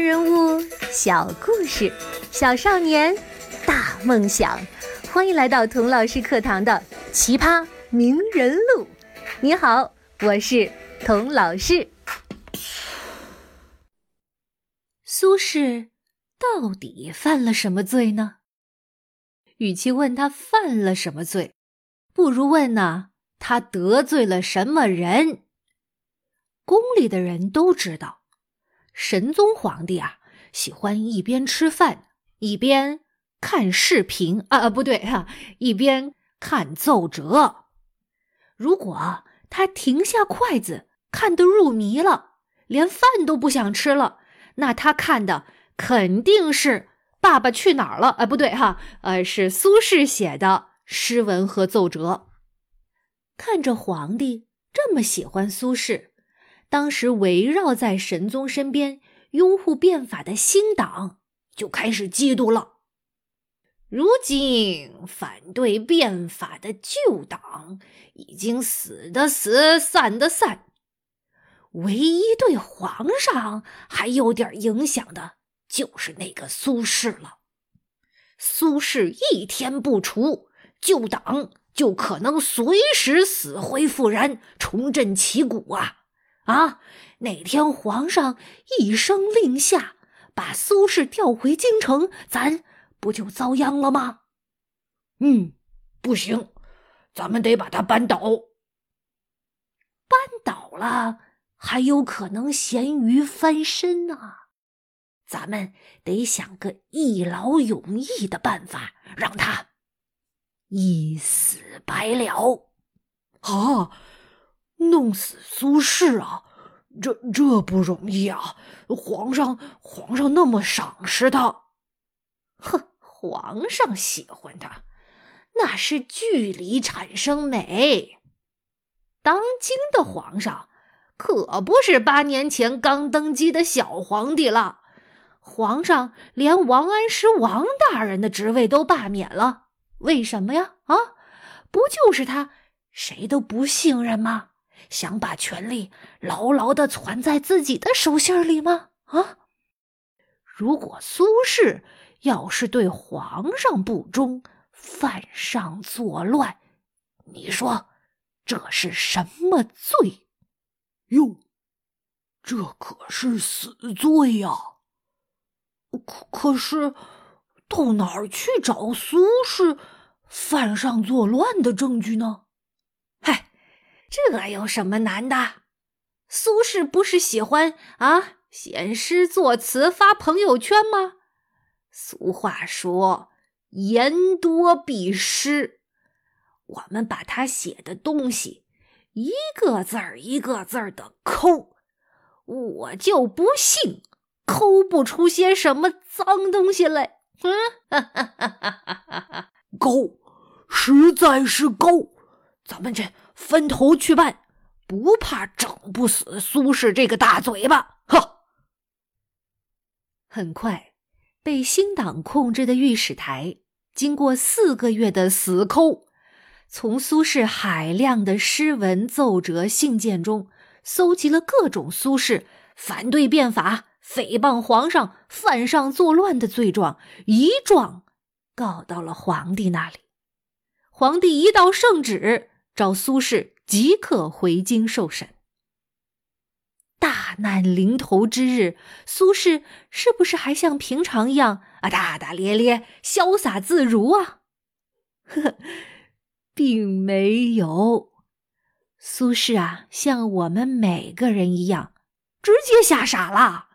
人物、小故事、小少年、大梦想，欢迎来到童老师课堂的《奇葩名人录》。你好，我是童老师。苏轼到底犯了什么罪呢？与其问他犯了什么罪，不如问呢他得罪了什么人。宫里的人都知道。神宗皇帝啊，喜欢一边吃饭一边看视频啊，不对哈，一边看奏折。如果他停下筷子，看得入迷了，连饭都不想吃了，那他看的肯定是《爸爸去哪儿了》啊，不对哈，呃，是苏轼写的诗文和奏折。看着皇帝这么喜欢苏轼。当时围绕在神宗身边拥护变法的新党就开始嫉妒了。如今反对变法的旧党已经死的死，散的散，唯一对皇上还有点影响的，就是那个苏轼了。苏轼一天不除，旧党就可能随时死灰复燃，重振旗鼓啊！啊！哪天皇上一声令下，把苏轼调回京城，咱不就遭殃了吗？嗯，不行，咱们得把他扳倒。扳倒了，还有可能咸鱼翻身呢。咱们得想个一劳永逸的办法，让他一死百了。啊！弄死苏轼啊，这这不容易啊！皇上，皇上那么赏识他，哼，皇上喜欢他，那是距离产生美。当今的皇上可不是八年前刚登基的小皇帝了，皇上连王安石王大人的职位都罢免了，为什么呀？啊，不就是他谁都不信任吗？想把权力牢牢的攥在自己的手心里吗？啊！如果苏轼要是对皇上不忠，犯上作乱，你说这是什么罪？哟，这可是死罪呀！可可是，到哪儿去找苏轼犯上作乱的证据呢？这有什么难的？苏轼不是喜欢啊写诗作词发朋友圈吗？俗话说“言多必失”，我们把他写的东西一个字儿一个字儿的抠，我就不信抠不出些什么脏东西来。嗯，哈哈哈哈哈哈！勾，实在是勾，咱们这。分头去办，不怕整不死苏轼这个大嘴巴！呵。很快，被新党控制的御史台经过四个月的死抠，从苏轼海量的诗文、奏折、信件中搜集了各种苏轼反对变法、诽谤皇上、犯上作乱的罪状，一状告到了皇帝那里。皇帝一道圣旨。召苏轼即刻回京受审。大难临头之日，苏轼是不是还像平常一样啊，大大咧咧、潇洒自如啊？呵，并没有。苏轼啊，像我们每个人一样，直接吓傻了。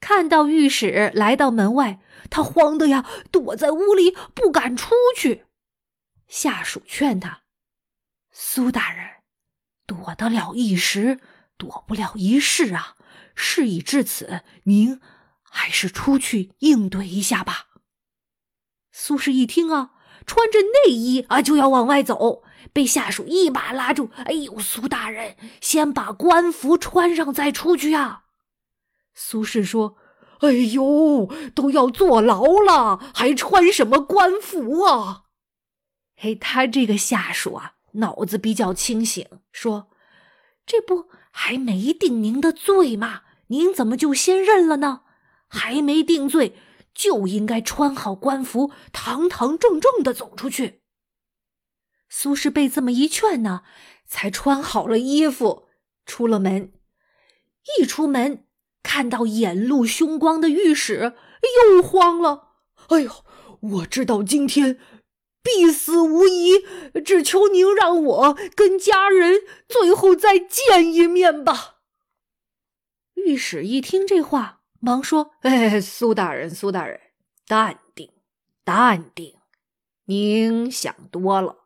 看到御史来到门外，他慌得呀，躲在屋里不敢出去。下属劝他。苏大人，躲得了一时，躲不了一世啊！事已至此，您还是出去应对一下吧。苏轼一听啊，穿着内衣啊就要往外走，被下属一把拉住。哎呦，苏大人，先把官服穿上再出去呀！苏轼说：“哎呦，都要坐牢了，还穿什么官服啊？”嘿，他这个下属啊。脑子比较清醒，说：“这不还没定您的罪吗？您怎么就先认了呢？还没定罪，就应该穿好官服，堂堂正正的走出去。苏轼被这么一劝呢，才穿好了衣服，出了门。一出门，看到眼露凶光的御史，又慌了。哎呦，我知道今天必死无疑，只求您让我跟家人最后再见一面吧。御史一听这话。忙说：“哎，苏大人，苏大人，淡定，淡定，您想多了。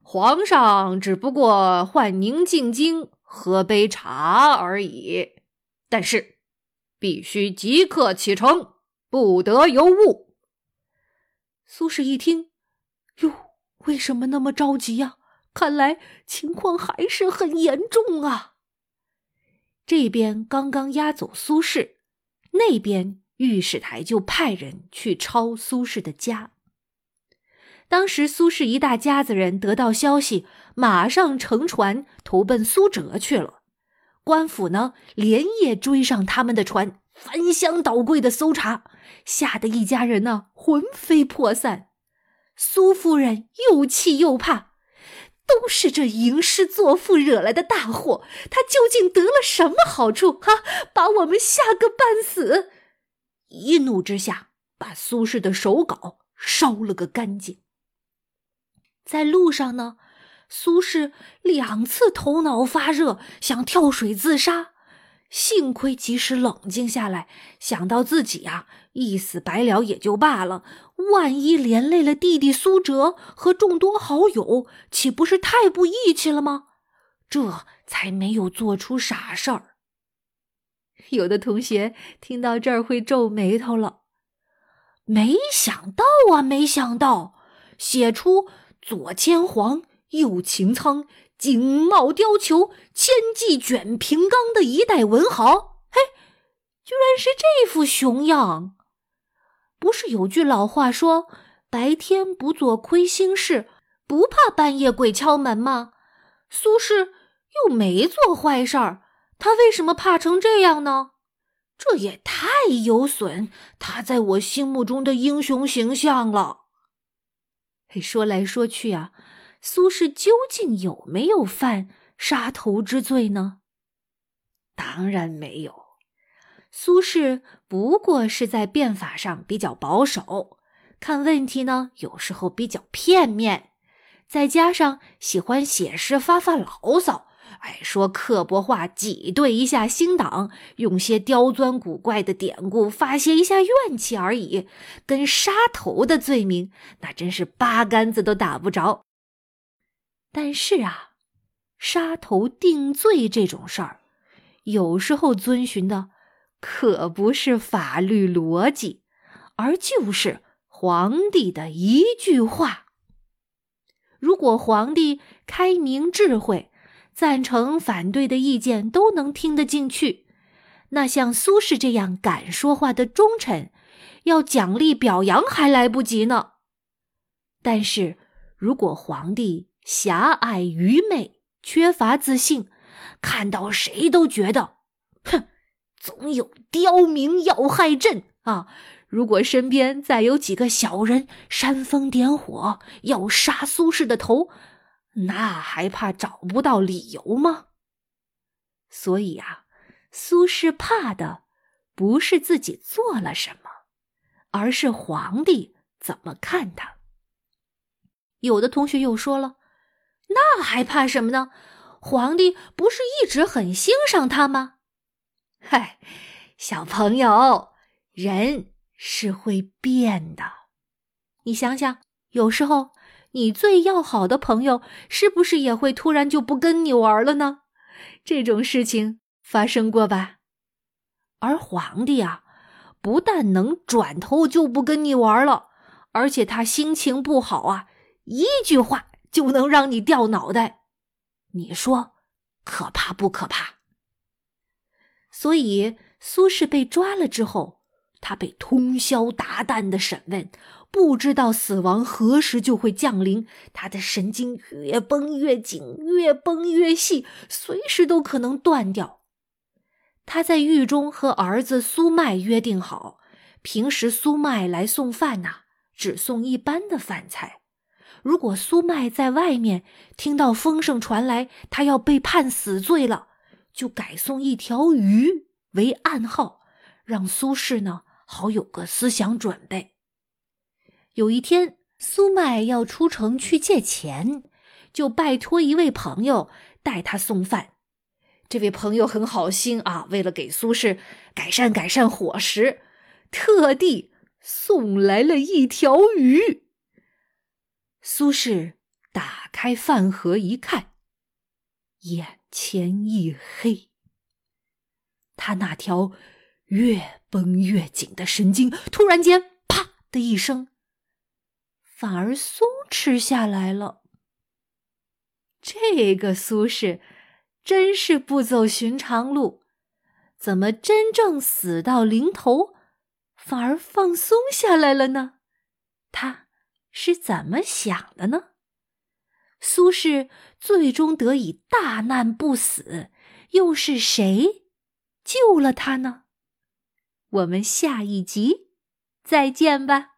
皇上只不过唤您进京喝杯茶而已，但是必须即刻启程，不得有误。”苏轼一听，哟，为什么那么着急呀？看来情况还是很严重啊！这边刚刚押走苏轼。那边御史台就派人去抄苏轼的家。当时苏轼一大家子人得到消息，马上乘船投奔苏辙去了。官府呢，连夜追上他们的船，翻箱倒柜的搜查，吓得一家人呢魂飞魄散。苏夫人又气又怕。都是这吟诗作赋惹来的大祸，他究竟得了什么好处？哈，把我们吓个半死！一怒之下，把苏轼的手稿烧了个干净。在路上呢，苏轼两次头脑发热，想跳水自杀。幸亏及时冷静下来，想到自己呀一死百了也就罢了，万一连累了弟弟苏辙和众多好友，岂不是太不义气了吗？这才没有做出傻事儿。有的同学听到这儿会皱眉头了，没想到啊，没想到写出左牵黄，右擎苍。锦帽貂裘、千骑卷平冈的一代文豪，嘿，居然是这副熊样！不是有句老话说“白天不做亏心事，不怕半夜鬼敲门”吗？苏轼又没做坏事儿，他为什么怕成这样呢？这也太有损他在我心目中的英雄形象了。嘿，说来说去啊。苏轼究竟有没有犯杀头之罪呢？当然没有。苏轼不过是在变法上比较保守，看问题呢有时候比较片面，再加上喜欢写诗发发牢骚，爱说刻薄话，挤兑一下新党，用些刁钻古怪的典故发泄一下怨气而已，跟杀头的罪名那真是八竿子都打不着。但是啊，杀头定罪这种事儿，有时候遵循的可不是法律逻辑，而就是皇帝的一句话。如果皇帝开明智慧，赞成反对的意见都能听得进去，那像苏轼这样敢说话的忠臣，要奖励表扬还来不及呢。但是如果皇帝，狭隘、愚昧、缺乏自信，看到谁都觉得，哼，总有刁民要害朕啊！如果身边再有几个小人煽风点火，要杀苏轼的头，那还怕找不到理由吗？所以啊，苏轼怕的不是自己做了什么，而是皇帝怎么看他。有的同学又说了。那还怕什么呢？皇帝不是一直很欣赏他吗？嗨，小朋友，人是会变的。你想想，有时候你最要好的朋友，是不是也会突然就不跟你玩了呢？这种事情发生过吧？而皇帝啊，不但能转头就不跟你玩了，而且他心情不好啊，一句话。就能让你掉脑袋，你说可怕不可怕？所以苏轼被抓了之后，他被通宵达旦的审问，不知道死亡何时就会降临，他的神经越绷越紧，越绷越细，随时都可能断掉。他在狱中和儿子苏迈约定好，平时苏迈来送饭呐，只送一般的饭菜。如果苏麦在外面听到风声传来，他要被判死罪了，就改送一条鱼为暗号，让苏轼呢好有个思想准备。有一天，苏麦要出城去借钱，就拜托一位朋友带他送饭。这位朋友很好心啊，为了给苏轼改善改善伙食，特地送来了一条鱼。苏轼打开饭盒一看，眼前一黑。他那条越绷越紧的神经，突然间“啪”的一声，反而松弛下来了。这个苏轼。真是不走寻常路，怎么真正死到临头，反而放松下来了呢？他是怎么想的呢？苏轼最终得以大难不死，又是谁救了他呢？我们下一集再见吧。